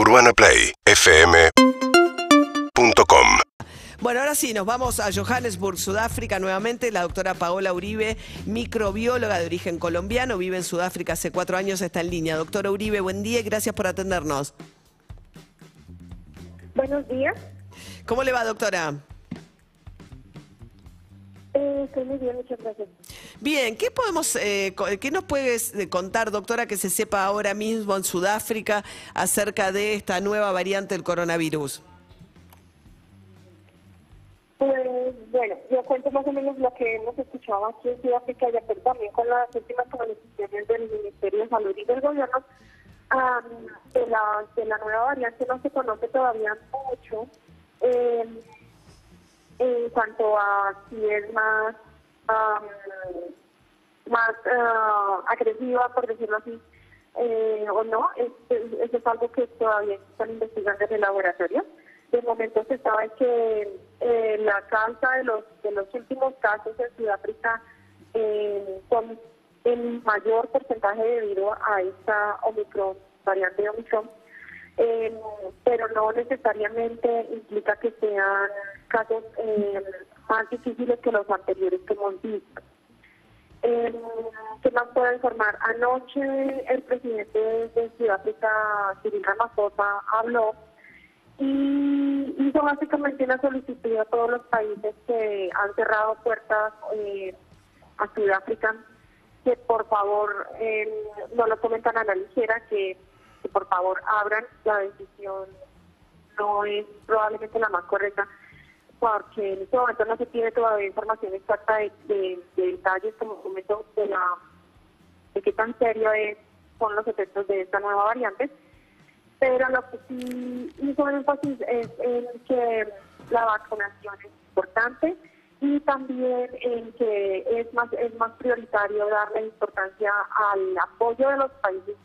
UrbanaPlayFM.com Bueno, ahora sí, nos vamos a Johannesburg, Sudáfrica, nuevamente. La doctora Paola Uribe, microbióloga de origen colombiano, vive en Sudáfrica hace cuatro años, está en línea. Doctora Uribe, buen día y gracias por atendernos. Buenos días. ¿Cómo le va, doctora? Eh, estoy muy bien, muchas gracias. Bien, ¿qué podemos, eh, qué nos puedes eh, contar, doctora, que se sepa ahora mismo en Sudáfrica acerca de esta nueva variante del coronavirus? Pues bueno, yo cuento más o menos lo que hemos escuchado aquí en Sudáfrica y pero también con las últimas comunicaciones del Ministerio de Salud y del Gobierno. am, de, la, de la nueva variante no se conoce todavía mucho eh, en cuanto a si es más, am, más ah, agresiva, por decirlo así, eh, o no. Es- es- Eso es algo que todavía están investigando en el laboratorio. De momento se sabe que eh, la causa de los, últimos casos en Sudáfrica eh, son en mayor porcentaje debido a esta Omicron, variante de Omicron, eh, pero no necesariamente implica que sean casos eh, más difíciles que los anteriores que hemos visto. Eh, ¿Qué más puedo informar? Anoche el presidente de Sudáfrica, Cyril Ramaphosa, habló y hizo básicamente una solicitud a todos los países que han cerrado puertas eh, a Sudáfrica que por favor eh, no lo tomen tan a la ligera, que por favor abran la decisión no es probablemente la más correcta porque en este momento no se tiene todavía información exacta de, de- de detalles como momento de la de qué tan serio es son los efectos de esta nueva variante. Pero lo que sí hizo énfasis es en que la vacunación es importante y también en que es más es más prioritario darle importancia al apoyo de los países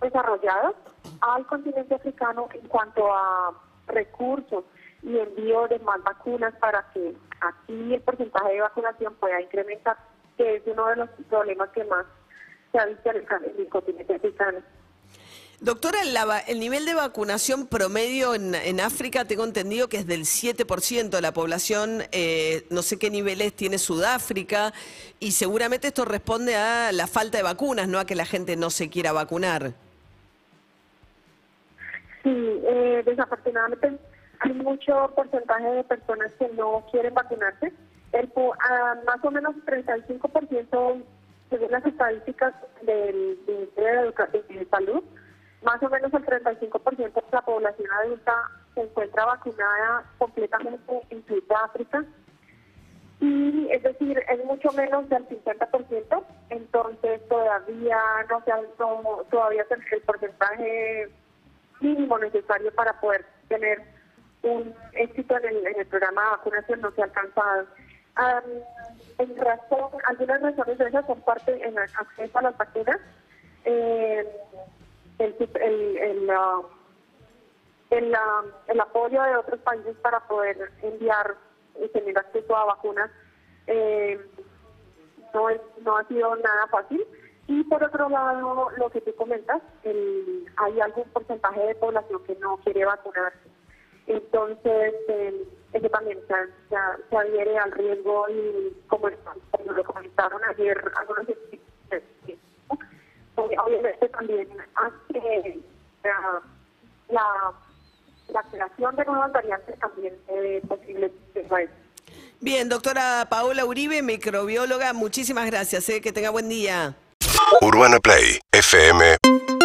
desarrollados al continente africano en cuanto a recursos y envío de más vacunas para que aquí el porcentaje de vacunación pueda incrementar, que es uno de los problemas que más se ha visto en el, en el continente africano. Doctora, el nivel de vacunación promedio en, en África tengo entendido que es del 7% de la población, eh, no sé qué niveles tiene Sudáfrica, y seguramente esto responde a la falta de vacunas, no a que la gente no se quiera vacunar. Sí, eh, desafortunadamente mucho porcentaje de personas que no quieren vacunarse. El, ah, más o menos 35%, según las estadísticas del Ministerio de, de Salud, más o menos el 35% de la población adulta se encuentra vacunada completamente en Sudáfrica. Y es decir, es mucho menos del 50%, entonces todavía no se ha, no- todavía el porcentaje mínimo necesario para poder tener un éxito en el, en el programa de vacunación no se ha alcanzado. Am, en razón, algunas razones de esas son parte en el acceso a las vacunas, eh, el, el, el, ah, el apoyo de otros países para poder enviar y tener acceso a vacunas eh, no, es, no ha sido nada fácil. Y por otro lado, lo que tú comentas, el- hay algún porcentaje de población que no quiere vacunarse. Entonces, eh, eso también se, se, se adhiere al riesgo y como, como lo comentaron ayer algunos científicos, eh, obviamente también hace la, la, la creación de nuevas variantes también es posible. pues, Bien, doctora Paola Uribe, microbióloga, muchísimas gracias, eh, que tenga buen día. UrbanaPlayFM.com